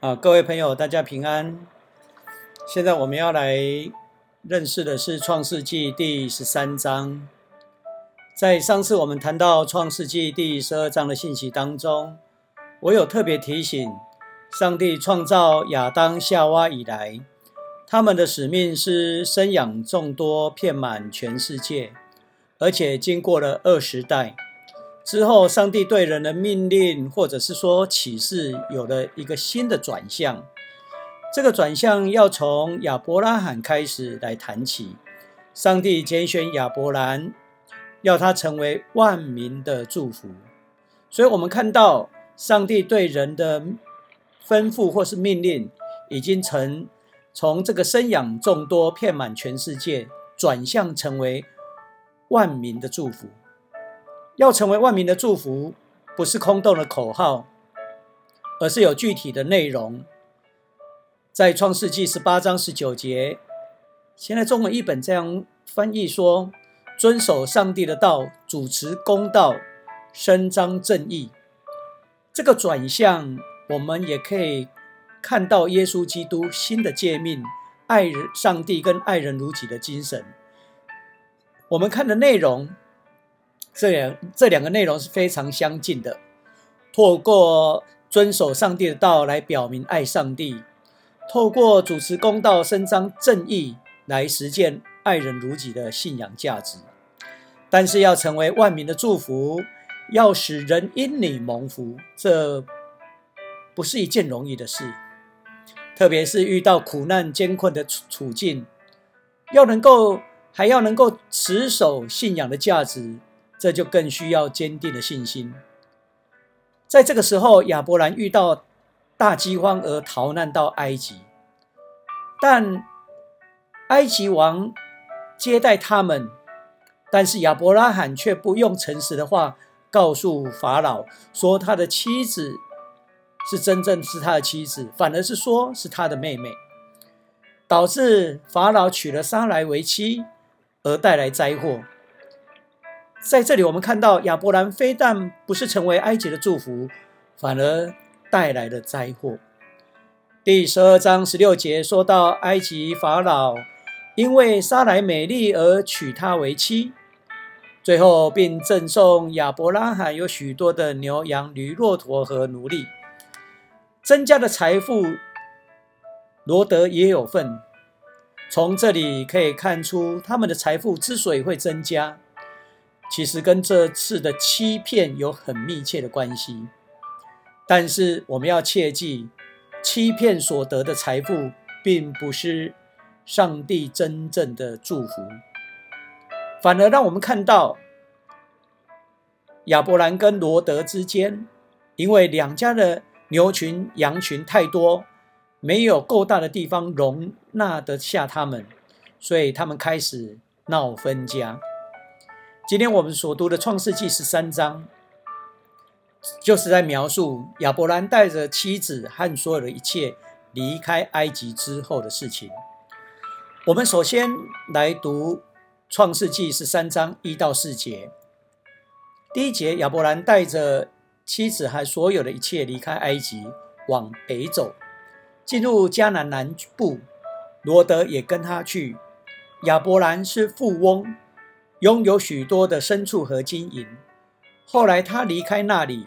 啊，各位朋友，大家平安。现在我们要来认识的是《创世纪》第十三章。在上次我们谈到《创世纪》第十二章的信息当中，我有特别提醒，上帝创造亚当、夏娃以来，他们的使命是生养众多，遍满全世界，而且经过了二十代。之后，上帝对人的命令，或者是说启示，有了一个新的转向。这个转向要从亚伯拉罕开始来谈起。上帝拣选亚伯兰，要他成为万民的祝福。所以，我们看到上帝对人的吩咐或是命令，已经从从这个生养众多、遍满全世界，转向成为万民的祝福。要成为万民的祝福，不是空洞的口号，而是有具体的内容。在创世纪十八章十九节，现在中文译本这样翻译说：“遵守上帝的道，主持公道，伸张正义。”这个转向，我们也可以看到耶稣基督新的诫命，爱人上帝跟爱人如己的精神。我们看的内容。这两这两个内容是非常相近的，透过遵守上帝的道来表明爱上帝，透过主持公道、伸张正义来实践爱人如己的信仰价值。但是要成为万民的祝福，要使人因你蒙福，这不是一件容易的事。特别是遇到苦难艰困的处处境，要能够还要能够持守信仰的价值。这就更需要坚定的信心。在这个时候，亚伯兰遇到大饥荒而逃难到埃及，但埃及王接待他们，但是亚伯拉罕却不用诚实的话告诉法老说他的妻子是真正是他的妻子，反而是说是他的妹妹，导致法老娶了莎来为妻，而带来灾祸。在这里，我们看到亚伯兰非但不是成为埃及的祝福，反而带来了灾祸。第十二章十六节说到，埃及法老因为莎莱美丽而娶她为妻，最后并赠送亚伯拉罕有许多的牛羊、驴、骆驼和奴隶，增加的财富，罗德也有份。从这里可以看出，他们的财富之所以会增加。其实跟这次的欺骗有很密切的关系，但是我们要切记，欺骗所得的财富，并不是上帝真正的祝福，反而让我们看到亚伯兰跟罗德之间，因为两家的牛群羊群太多，没有够大的地方容纳得下他们，所以他们开始闹分家。今天我们所读的《创世纪》十三章，就是在描述亚伯兰带着妻子和所有的一切离开埃及之后的事情。我们首先来读《创世纪》十三章一到四节。第一节，亚伯兰带着妻子和所有的一切离开埃及，往北走，进入迦南南部。罗德也跟他去。亚伯兰是富翁。拥有许多的牲畜和金银。后来他离开那里，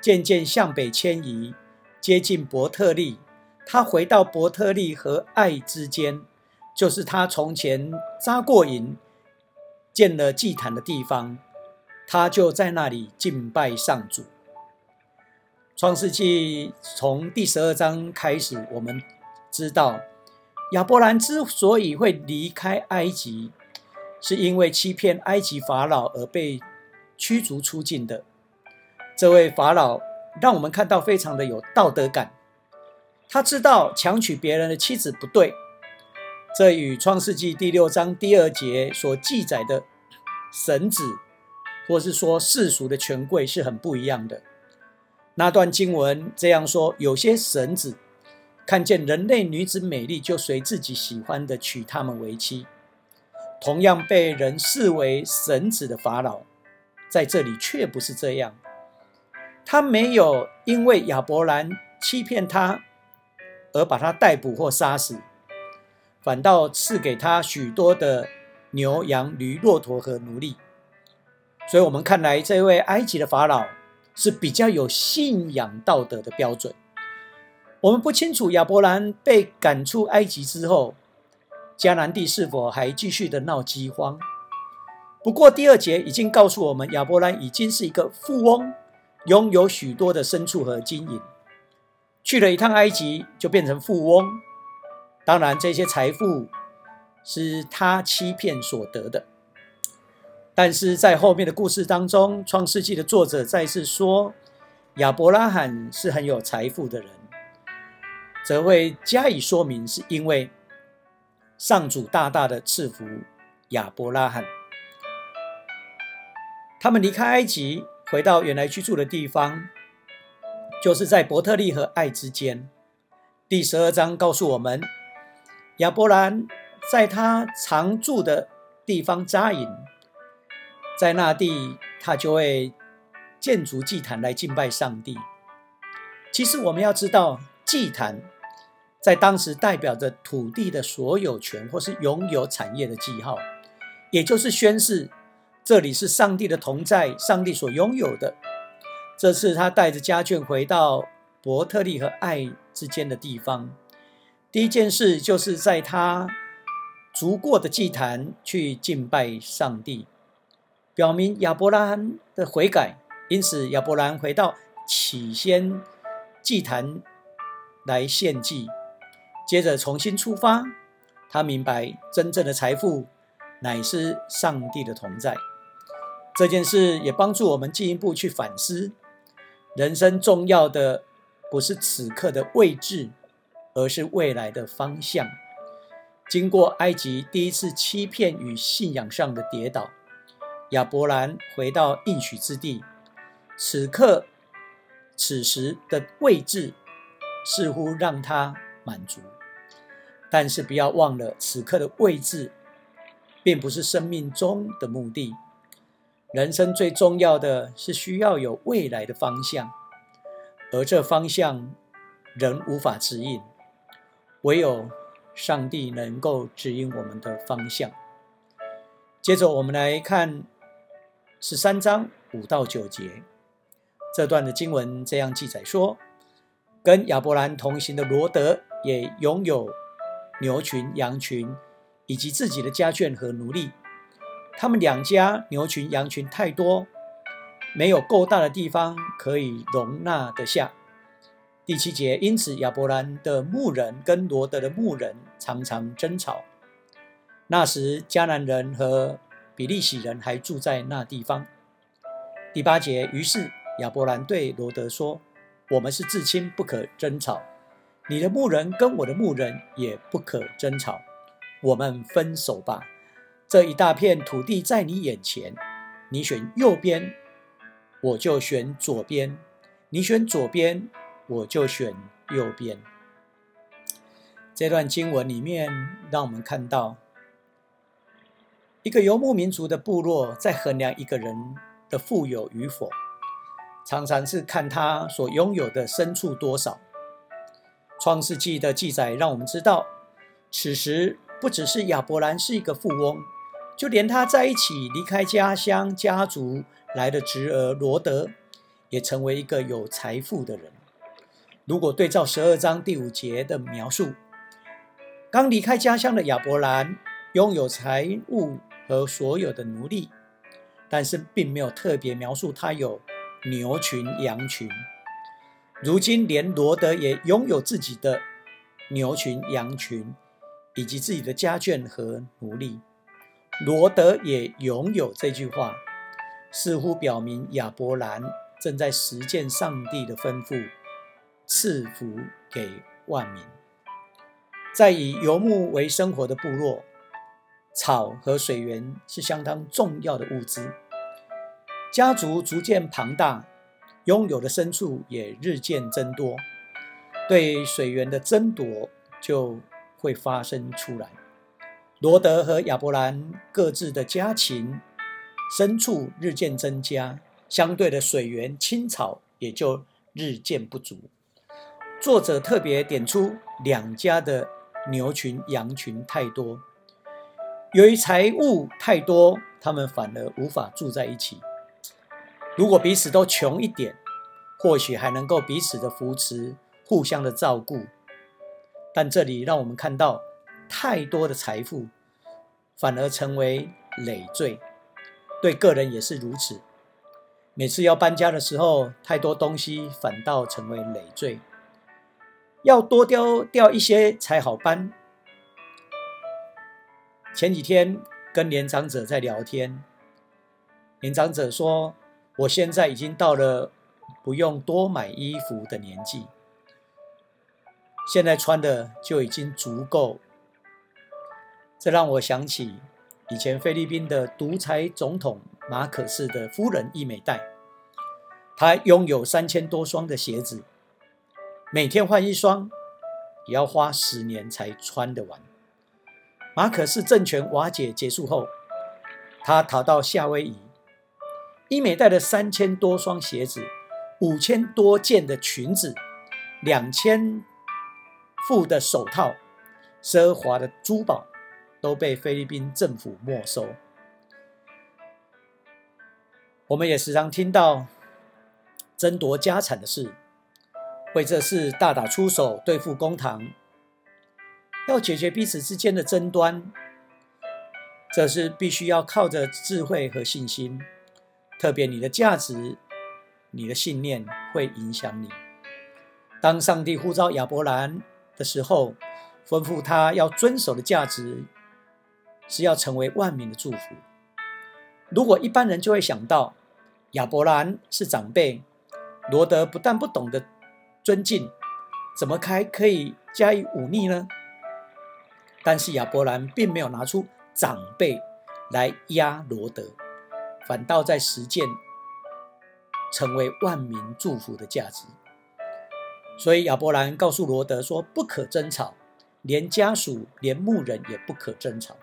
渐渐向北迁移，接近伯特利。他回到伯特利和爱之间，就是他从前扎过营、建了祭坛的地方。他就在那里敬拜上主。创世纪从第十二章开始，我们知道亚伯兰之所以会离开埃及。是因为欺骗埃及法老而被驱逐出境的这位法老，让我们看到非常的有道德感。他知道强娶别人的妻子不对，这与创世纪第六章第二节所记载的神子，或是说世俗的权贵是很不一样的。那段经文这样说：有些神子看见人类女子美丽，就随自己喜欢的娶她们为妻。同样被人视为神子的法老，在这里却不是这样。他没有因为亚伯兰欺骗他而把他逮捕或杀死，反倒赐给他许多的牛羊驴骆驼和奴隶。所以，我们看来这位埃及的法老是比较有信仰道德的标准。我们不清楚亚伯兰被赶出埃及之后，迦南地是否还继续的闹饥荒。不过，第二节已经告诉我们，亚伯兰已经是一个富翁，拥有许多的牲畜和金银。去了一趟埃及，就变成富翁。当然，这些财富是他欺骗所得的。但是在后面的故事当中，《创世纪》的作者再次说，亚伯拉罕是很有财富的人，则会加以说明，是因为上主大大的赐福亚伯拉罕。他们离开埃及，回到原来居住的地方。就是在伯特利和爱之间。第十二章告诉我们，亚伯兰在他常住的地方扎营，在那地他就会建筑祭坛来敬拜上帝。其实我们要知道，祭坛在当时代表着土地的所有权或是拥有产业的记号，也就是宣示这里是上帝的同在，上帝所拥有的。这次他带着家眷回到伯特利和爱之间的地方，第一件事就是在他逐过的祭坛去敬拜上帝，表明亚伯拉罕的悔改。因此，亚伯兰回到起先祭坛来献祭，接着重新出发。他明白真正的财富乃是上帝的同在。这件事也帮助我们进一步去反思。人生重要的不是此刻的位置，而是未来的方向。经过埃及第一次欺骗与信仰上的跌倒，亚伯兰回到应许之地。此刻、此时的位置似乎让他满足，但是不要忘了，此刻的位置并不是生命中的目的。人生最重要的是需要有未来的方向，而这方向人无法指引，唯有上帝能够指引我们的方向。接着我们来看十三章五到九节这段的经文，这样记载说：跟亚伯兰同行的罗德也拥有牛群、羊群，以及自己的家眷和奴隶。他们两家牛群、羊群太多，没有够大的地方可以容纳得下。第七节，因此亚伯兰的牧人跟罗德的牧人常常争吵。那时迦南人和比利洗人还住在那地方。第八节，于是亚伯兰对罗德说：“我们是至亲，不可争吵。你的牧人跟我的牧人也不可争吵，我们分手吧。”这一大片土地在你眼前，你选右边，我就选左边；你选左边，我就选右边。这段经文里面，让我们看到一个游牧民族的部落在衡量一个人的富有与否，常常是看他所拥有的牲畜多少。创世纪的记载让我们知道，此时不只是亚伯兰是一个富翁。就连他在一起离开家乡家族来的侄儿罗德，也成为一个有财富的人。如果对照十二章第五节的描述，刚离开家乡的亚伯兰拥有财物和所有的奴隶，但是并没有特别描述他有牛群羊群。如今连罗德也拥有自己的牛群羊群，以及自己的家眷和奴隶。罗德也拥有这句话，似乎表明亚伯兰正在实践上帝的吩咐，赐福给万民。在以游牧为生活的部落，草和水源是相当重要的物资。家族逐渐庞大，拥有的牲畜也日渐增多，对水源的争夺就会发生出来。罗德和亚伯兰各自的家禽、牲畜日渐增加，相对的水源、青草也就日渐不足。作者特别点出两家的牛群、羊群太多，由于财物太多，他们反而无法住在一起。如果彼此都穷一点，或许还能够彼此的扶持，互相的照顾。但这里让我们看到，太多的财富反而成为累赘，对个人也是如此。每次要搬家的时候，太多东西反倒成为累赘，要多丢掉一些才好搬。前几天跟年长者在聊天，年长者说：“我现在已经到了。”不用多买衣服的年纪，现在穿的就已经足够。这让我想起以前菲律宾的独裁总统马可斯的夫人伊美黛，她拥有三千多双的鞋子，每天换一双，也要花十年才穿得完。马可斯政权瓦解结束后，他逃到夏威夷，伊美带的三千多双鞋子。五千多件的裙子，两千副的手套，奢华的珠宝都被菲律宾政府没收。我们也时常听到争夺家产的事，为这事大打出手，对付公堂，要解决彼此之间的争端，这是必须要靠着智慧和信心，特别你的价值。你的信念会影响你。当上帝呼召亚伯兰的时候，吩咐他要遵守的价值是要成为万民的祝福。如果一般人就会想到亚伯兰是长辈，罗德不但不懂得尊敬，怎么还可以加以忤逆呢？但是亚伯兰并没有拿出长辈来压罗德，反倒在实践。成为万民祝福的价值，所以亚伯兰告诉罗德说：“不可争吵，连家属、连牧人也不可争吵。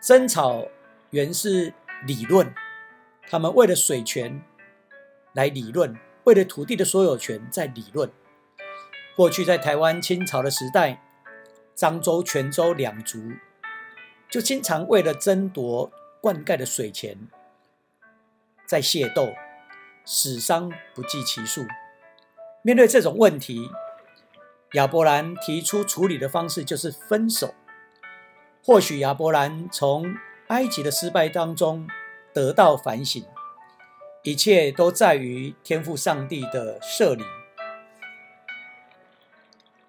争吵原是理论，他们为了水权来理论，为了土地的所有权在理论。过去在台湾清朝的时代，漳州、泉州两族就经常为了争夺灌溉的水钱在械斗。”死伤不计其数。面对这种问题，亚伯兰提出处理的方式就是分手。或许亚伯兰从埃及的失败当中得到反省，一切都在于天赋上帝的设立。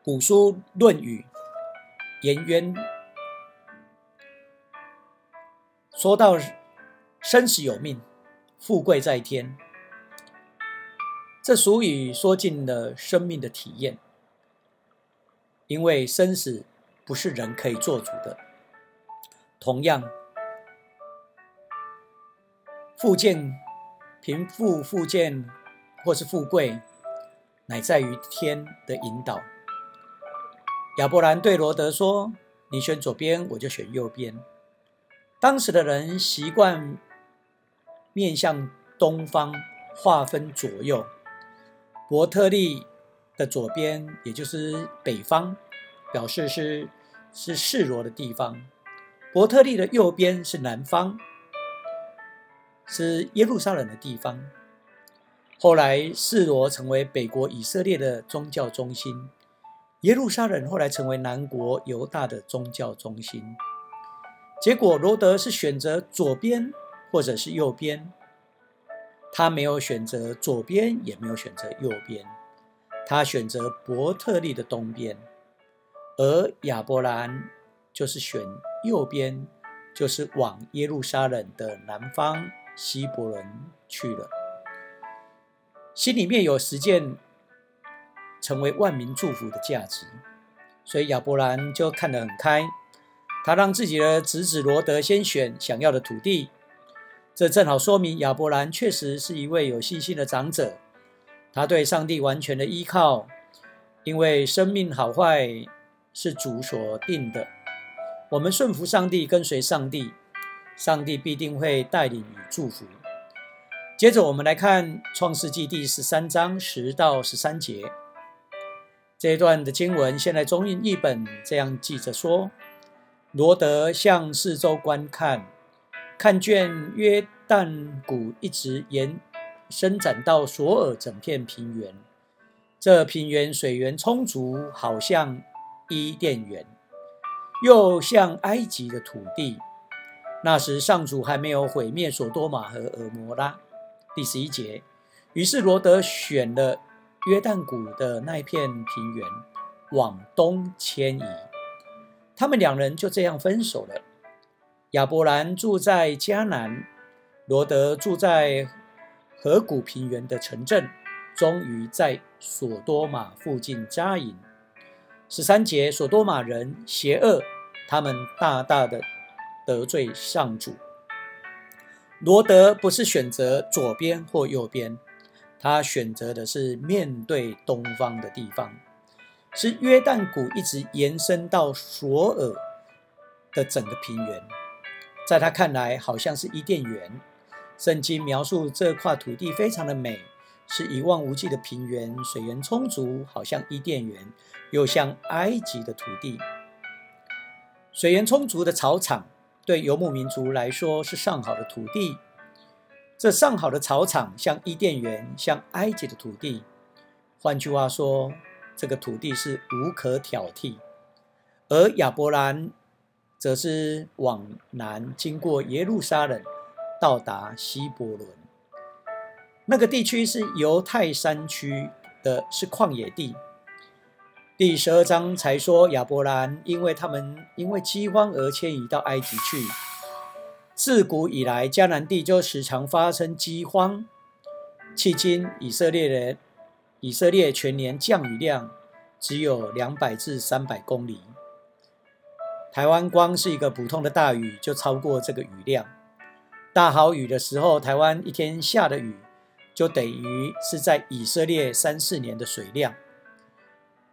古书《论语》颜渊说到：“生死有命，富贵在天。”这俗语说尽了生命的体验，因为生死不是人可以做主的。同样，富贱、贫富、富贱或是富贵，乃在于天的引导。亚伯兰对罗德说：“你选左边，我就选右边。”当时的人习惯面向东方，划分左右。伯特利的左边，也就是北方，表示是是示罗的地方；伯特利的右边是南方，是耶路撒冷的地方。后来示罗成为北国以色列的宗教中心，耶路撒冷后来成为南国犹大的宗教中心。结果罗德是选择左边或者是右边。他没有选择左边，也没有选择右边，他选择伯特利的东边，而亚伯兰就是选右边，就是往耶路撒冷的南方希伯伦去了。心里面有实践成为万民祝福的价值，所以亚伯兰就看得很开，他让自己的侄子罗德先选想要的土地。这正好说明亚伯兰确实是一位有信心的长者，他对上帝完全的依靠，因为生命好坏是主所定的。我们顺服上帝，跟随上帝，上帝必定会带领与祝福。接着我们来看创世纪第十三章十到十三节：这一段的经文，现在中印译本这样记着说：罗德向四周观看，看见约旦谷一直延伸展到索尔整片平原，这平原水源充足，好像伊甸园，又像埃及的土地。那时上主还没有毁灭索多玛和俄摩拉。第十一节，于是罗德选了。约旦谷的那片平原往东迁移，他们两人就这样分手了。亚伯兰住在迦南，罗德住在河谷平原的城镇，终于在索多玛附近扎营。十三节，索多玛人邪恶，他们大大的得罪上主。罗德不是选择左边或右边。他选择的是面对东方的地方，是约旦谷一直延伸到索尔的整个平原，在他看来好像是伊甸园。圣经描述这块土地非常的美，是一望无际的平原，水源充足，好像伊甸园，又像埃及的土地。水源充足的草场对游牧民族来说是上好的土地。这上好的草场像伊甸园，像埃及的土地。换句话说，这个土地是无可挑剔。而亚伯兰则是往南经过耶路撒冷，到达希伯伦。那个地区是犹太山区的，是旷野地。第十二章才说亚伯兰，因为他们因为饥荒而迁移到埃及去。自古以来，迦南地就时常发生饥荒。迄今，以色列人以色列全年降雨量只有两百至三百公里。台湾光是一个普通的大雨就超过这个雨量。大好雨的时候，台湾一天下的雨就等于是在以色列三四年的水量。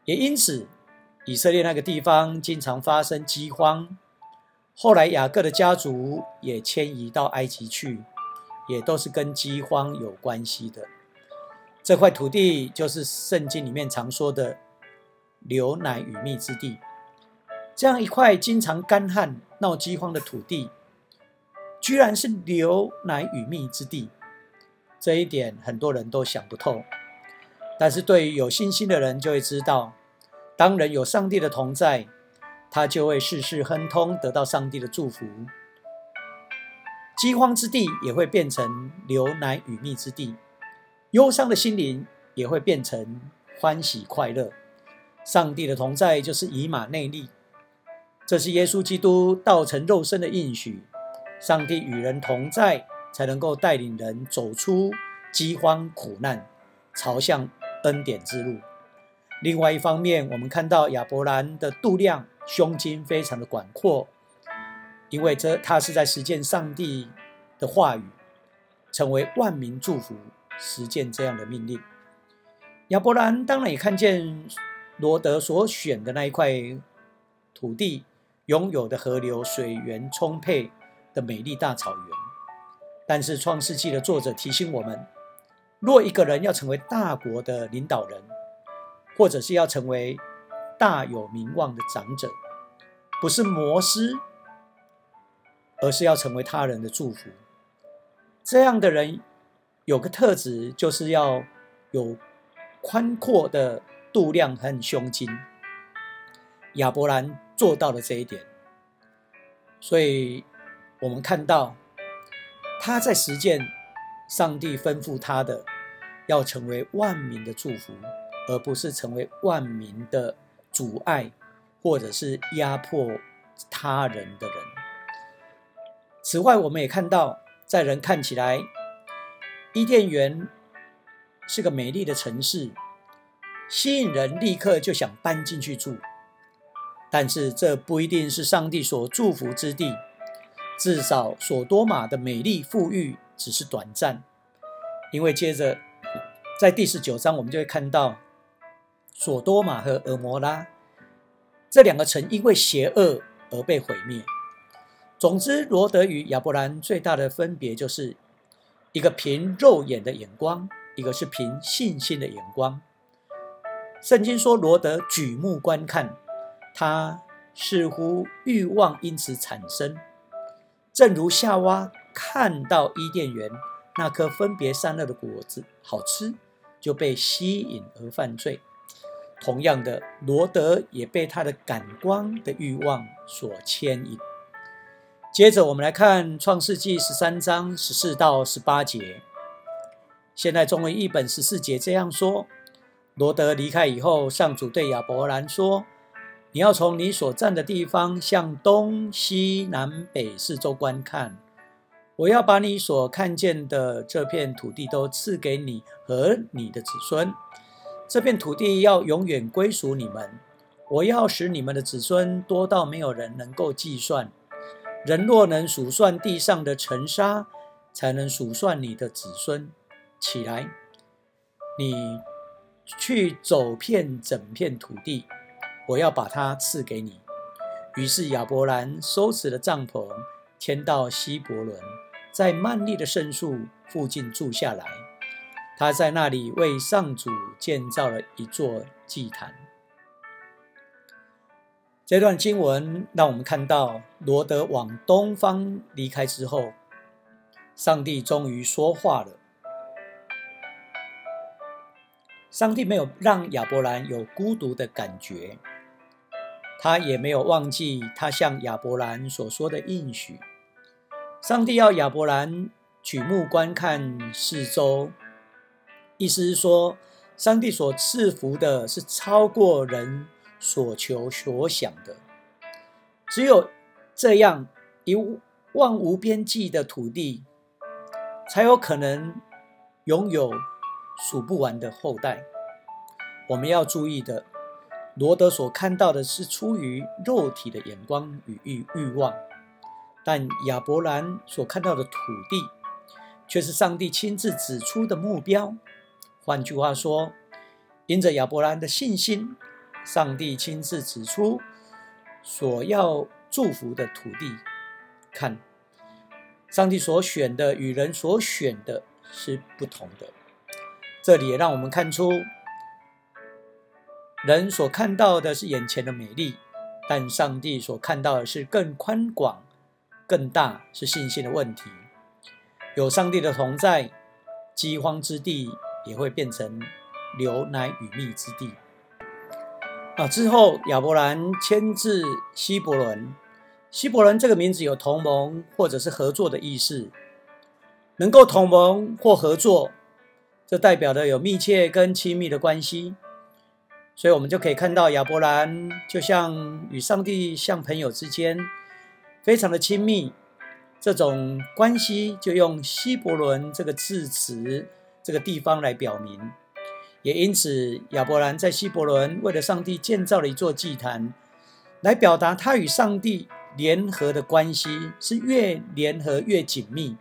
也因此，以色列那个地方经常发生饥荒。后来雅各的家族也迁移到埃及去，也都是跟饥荒有关系的。这块土地就是圣经里面常说的流奶与蜜之地。这样一块经常干旱、闹饥荒的土地，居然是流奶与蜜之地，这一点很多人都想不透。但是对于有信心的人，就会知道，当人有上帝的同在。他就会事事亨通，得到上帝的祝福。饥荒之地也会变成流奶与蜜之地，忧伤的心灵也会变成欢喜快乐。上帝的同在就是以马内利，这是耶稣基督道成肉身的应许。上帝与人同在，才能够带领人走出饥荒苦难，朝向恩典之路。另外一方面，我们看到亚伯兰的度量。胸襟非常的广阔，因为这他是在实践上帝的话语，成为万民祝福，实践这样的命令。亚伯兰当然也看见罗德所选的那一块土地拥有的河流水源充沛的美丽大草原，但是创世纪的作者提醒我们，若一个人要成为大国的领导人，或者是要成为。大有名望的长者，不是魔师，而是要成为他人的祝福。这样的人有个特质，就是要有宽阔的度量和胸襟。亚伯兰做到了这一点，所以我们看到他在实践上帝吩咐他的，要成为万民的祝福，而不是成为万民的。阻碍，或者是压迫他人的人。此外，我们也看到，在人看起来，伊甸园是个美丽的城市，吸引人立刻就想搬进去住。但是，这不一定是上帝所祝福之地。至少，索多玛的美丽富裕只是短暂，因为接着在第十九章，我们就会看到。索多玛和俄摩拉这两个城因为邪恶而被毁灭。总之，罗德与亚伯兰最大的分别就是一个凭肉眼的眼光，一个是凭信心的眼光。圣经说罗德举目观看，他似乎欲望因此产生，正如夏娃看到伊甸园那颗分别善恶的果子好吃，就被吸引而犯罪。同样的，罗德也被他的感官的欲望所牵引。接着，我们来看《创世纪》十三章十四到十八节。现在中文译本十四节这样说：罗德离开以后，上主对亚伯兰说：“你要从你所站的地方向东西南北四周观看，我要把你所看见的这片土地都赐给你和你的子孙。”这片土地要永远归属你们。我要使你们的子孙多到没有人能够计算。人若能数算地上的尘沙，才能数算你的子孙。起来，你去走遍整片土地，我要把它赐给你。于是亚伯兰收拾了帐篷，迁到希伯伦，在曼利的圣树附近住下来。他在那里为上主建造了一座祭坛。这段经文让我们看到，罗德往东方离开之后，上帝终于说话了。上帝没有让亚伯兰有孤独的感觉，他也没有忘记他向亚伯兰所说的应许。上帝要亚伯兰举目观看四周。意思是说，上帝所赐福的是超过人所求所想的。只有这样一望无边际的土地，才有可能拥有数不完的后代。我们要注意的，罗德所看到的是出于肉体的眼光与欲欲望，但亚伯兰所看到的土地，却是上帝亲自指出的目标。换句话说，因着亚伯兰的信心，上帝亲自指出所要祝福的土地。看，上帝所选的与人所选的是不同的。这里也让我们看出，人所看到的是眼前的美丽，但上帝所看到的是更宽广、更大，是信心的问题。有上帝的同在，饥荒之地。也会变成牛奶与蜜之地啊！之后亚伯兰迁至希伯伦。希伯伦这个名字有同盟或者是合作的意思，能够同盟或合作，这代表的有密切跟亲密的关系。所以，我们就可以看到亚伯兰就像与上帝像朋友之间，非常的亲密。这种关系就用希伯伦这个字词。这个地方来表明，也因此，亚伯兰在希伯伦为了上帝建造了一座祭坛，来表达他与上帝联合的关系是越联合越紧密。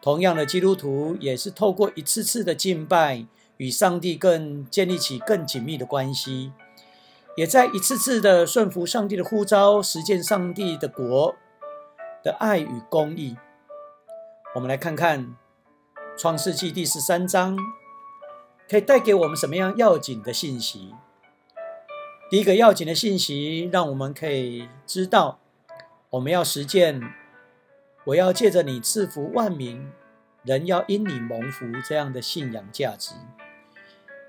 同样的，基督徒也是透过一次次的敬拜，与上帝更建立起更紧密的关系，也在一次次的顺服上帝的呼召，实践上帝的国的爱与公义。我们来看看。创世纪第十三章可以带给我们什么样要紧的信息？第一个要紧的信息，让我们可以知道，我们要实践，我要借着你赐福万民，人要因你蒙福这样的信仰价值。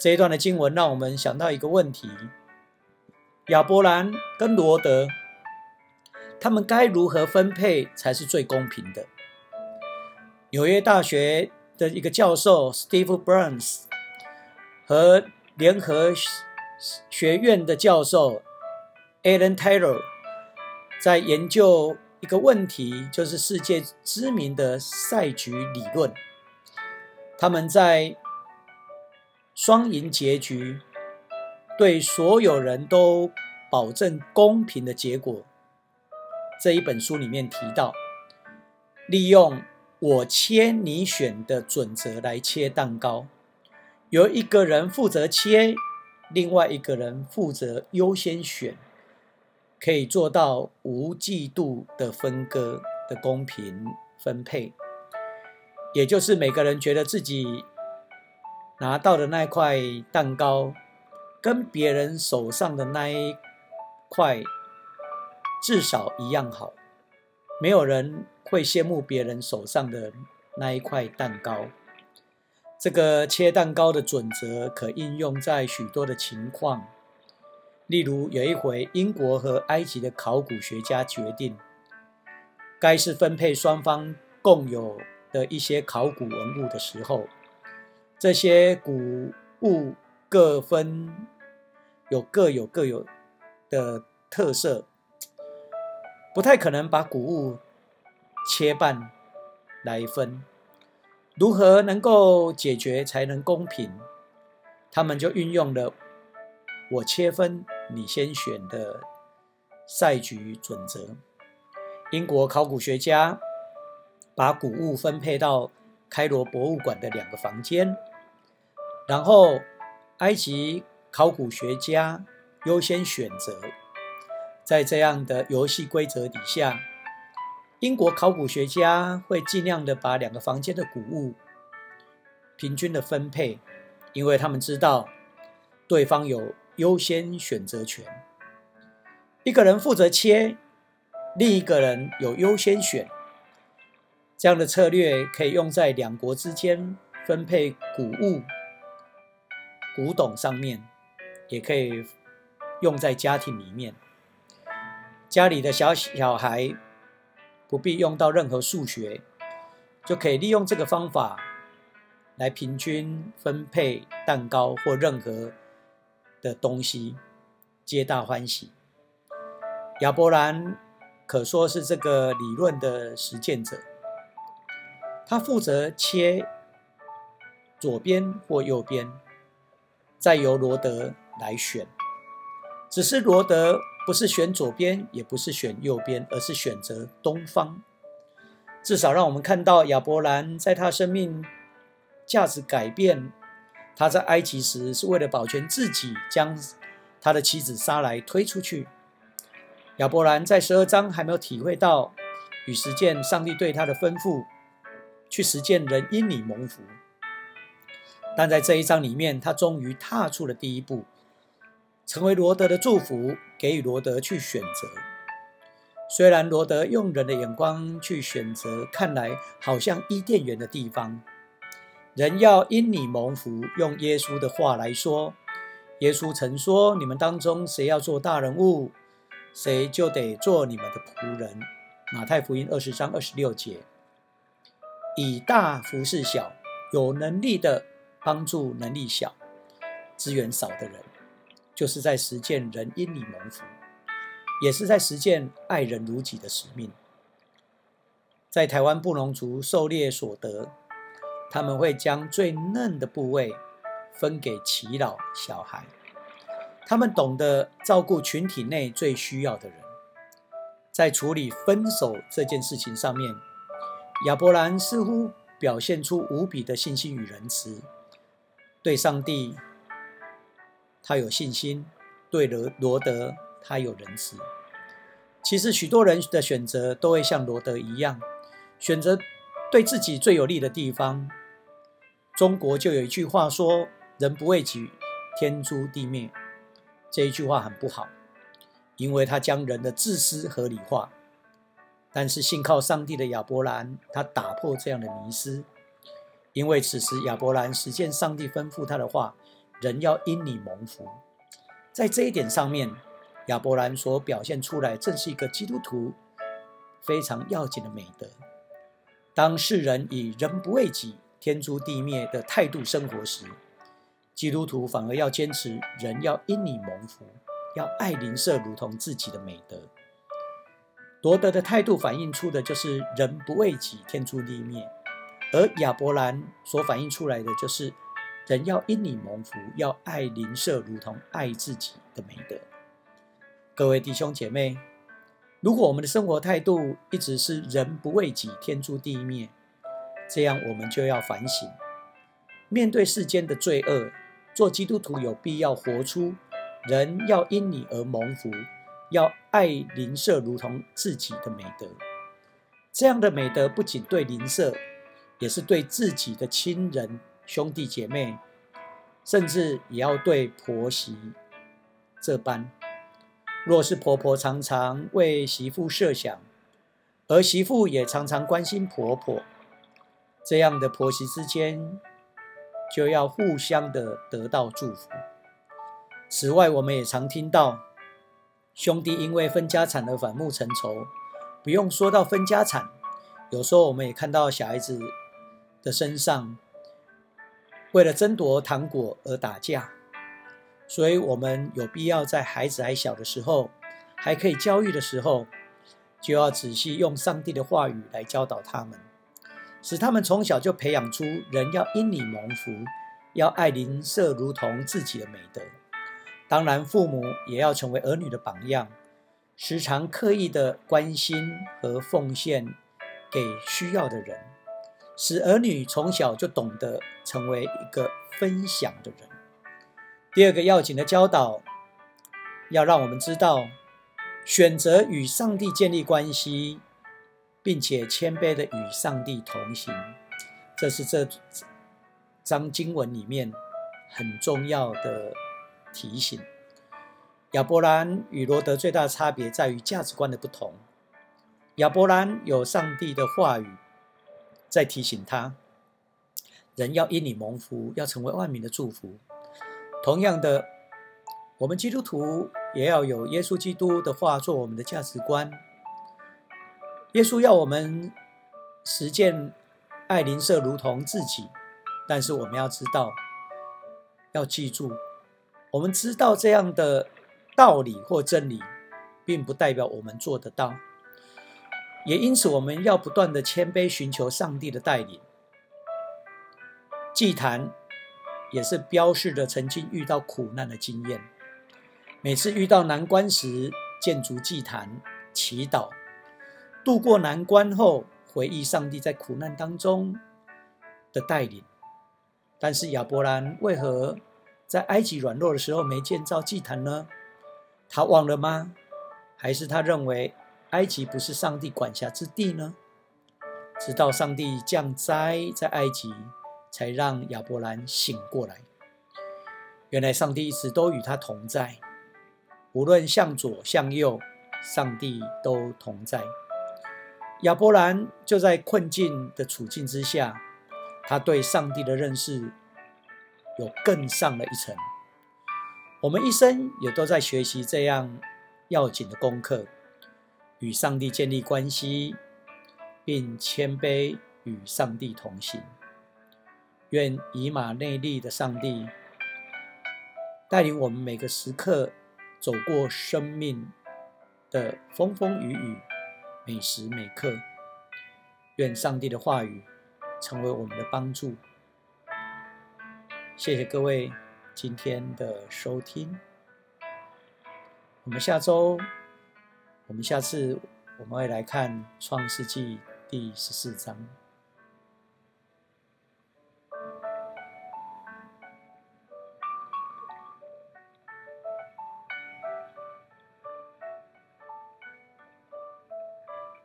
这一段的经文让我们想到一个问题：亚伯兰跟罗德，他们该如何分配才是最公平的？纽约大学。的一个教授 Steve Burns 和联合学院的教授 Alan Taylor 在研究一个问题，就是世界知名的赛局理论。他们在双赢结局对所有人都保证公平的结果这一本书里面提到，利用。我切你选的准则来切蛋糕，由一个人负责切，另外一个人负责优先选，可以做到无嫉妒的分割的公平分配。也就是每个人觉得自己拿到的那块蛋糕跟别人手上的那一块至少一样好。没有人会羡慕别人手上的那一块蛋糕。这个切蛋糕的准则可应用在许多的情况，例如有一回，英国和埃及的考古学家决定，该是分配双方共有的一些考古文物的时候，这些古物各分有各有各有的特色，不太可能把古物切半来分。如何能够解决才能公平？他们就运用了“我切分，你先选”的赛局准则。英国考古学家把古物分配到开罗博物馆的两个房间，然后埃及考古学家优先选择。在这样的游戏规则底下。英国考古学家会尽量的把两个房间的古物平均的分配，因为他们知道对方有优先选择权。一个人负责切，另一个人有优先选。这样的策略可以用在两国之间分配谷物、古董上面，也可以用在家庭里面。家里的小小孩。不必用到任何数学，就可以利用这个方法来平均分配蛋糕或任何的东西，皆大欢喜。亚伯兰可说是这个理论的实践者，他负责切左边或右边，再由罗德来选。只是罗德。不是选左边，也不是选右边，而是选择东方。至少让我们看到亚伯兰在他生命价值改变。他在埃及时是为了保全自己，将他的妻子杀来推出去。亚伯兰在十二章还没有体会到与实践上帝对他的吩咐，去实践人因你蒙福。但在这一章里面，他终于踏出了第一步。成为罗德的祝福，给予罗德去选择。虽然罗德用人的眼光去选择，看来好像伊甸园的地方。人要因你蒙福。用耶稣的话来说，耶稣曾说：“你们当中谁要做大人物，谁就得做你们的仆人。”马太福音二十章二十六节。以大服侍小，有能力的帮助能力小、资源少的人。就是在实践人因你蒙福，也是在实践爱人如己的使命。在台湾布农族狩猎所得，他们会将最嫩的部位分给耆老小孩。他们懂得照顾群体内最需要的人。在处理分手这件事情上面，亚伯兰似乎表现出无比的信心与仁慈，对上帝。他有信心，对罗罗德他有仁慈。其实许多人的选择都会像罗德一样，选择对自己最有利的地方。中国就有一句话说：“人不为己，天诛地灭。”这一句话很不好，因为他将人的自私合理化。但是信靠上帝的亚伯兰，他打破这样的迷失，因为此时亚伯兰实践上帝吩咐他的话。人要因你蒙福，在这一点上面，亚伯兰所表现出来，正是一个基督徒非常要紧的美德。当世人以人不为己，天诛地灭的态度生活时，基督徒反而要坚持人要因你蒙福，要爱邻舍如同自己的美德。罗德的态度反映出的就是人不为己，天诛地灭，而亚伯兰所反映出来的就是。人要因你蒙福，要爱邻舍如同爱自己的美德。各位弟兄姐妹，如果我们的生活态度一直是人不为己，天诛地灭，这样我们就要反省：面对世间的罪恶，做基督徒有必要活出人要因你而蒙福，要爱邻舍如同自己的美德。这样的美德不仅对邻舍，也是对自己的亲人。兄弟姐妹，甚至也要对婆媳这般。若是婆婆常常为媳妇设想，而媳妇也常常关心婆婆，这样的婆媳之间就要互相的得到祝福。此外，我们也常听到兄弟因为分家产而反目成仇。不用说到分家产，有时候我们也看到小孩子的身上为了争夺糖果而打架。所以，我们有必要在孩子还小的时候，还可以教育的时候，就要仔细用上帝的话语来教导他们，使他们从小就培养出人要因你蒙福，要爱邻舍如同自己的美德。当然，父母也要成为儿女的榜样，时常刻意的关心和奉献给需要的人，使儿女从小就懂得成为一个分享的人。第二个要紧的教导，要让我们知道，选择与上帝建立关系，并且谦卑的与上帝同行，这是这章经文里面很重要的提醒。亚伯兰与罗德最大的差别在于价值观的不同。亚伯兰有上帝的话语在提醒他，人要因你蒙福，要成为万民的祝福。同样的，我们基督徒也要有耶稣基督的话做我们的价值观。耶稣要我们实践爱邻舍如同自己，但是我们要知道，要记住，我们知道这样的道理或真理，并不代表我们做得到。也因此，我们要不断的谦卑，寻求上帝的带领。祭坛。也是标示着曾经遇到苦难的经验。每次遇到难关时，建筑祭坛，祈祷，度过难关后，回忆上帝在苦难当中的带领。但是亚伯兰为何在埃及软弱的时候没建造祭坛呢？他忘了吗？还是他认为埃及不是上帝管辖之地呢？直到上帝降灾在埃及。才让亚伯兰醒过来。原来上帝一直都与他同在，无论向左向右，上帝都同在。亚伯兰就在困境的处境之下，他对上帝的认识有更上了一层。我们一生也都在学习这样要紧的功课：与上帝建立关系，并谦卑与上帝同行。愿以马内利的上帝带领我们每个时刻走过生命的风风雨雨，每时每刻。愿上帝的话语成为我们的帮助。谢谢各位今天的收听。我们下周，我们下次我们会来看创世纪第十四章。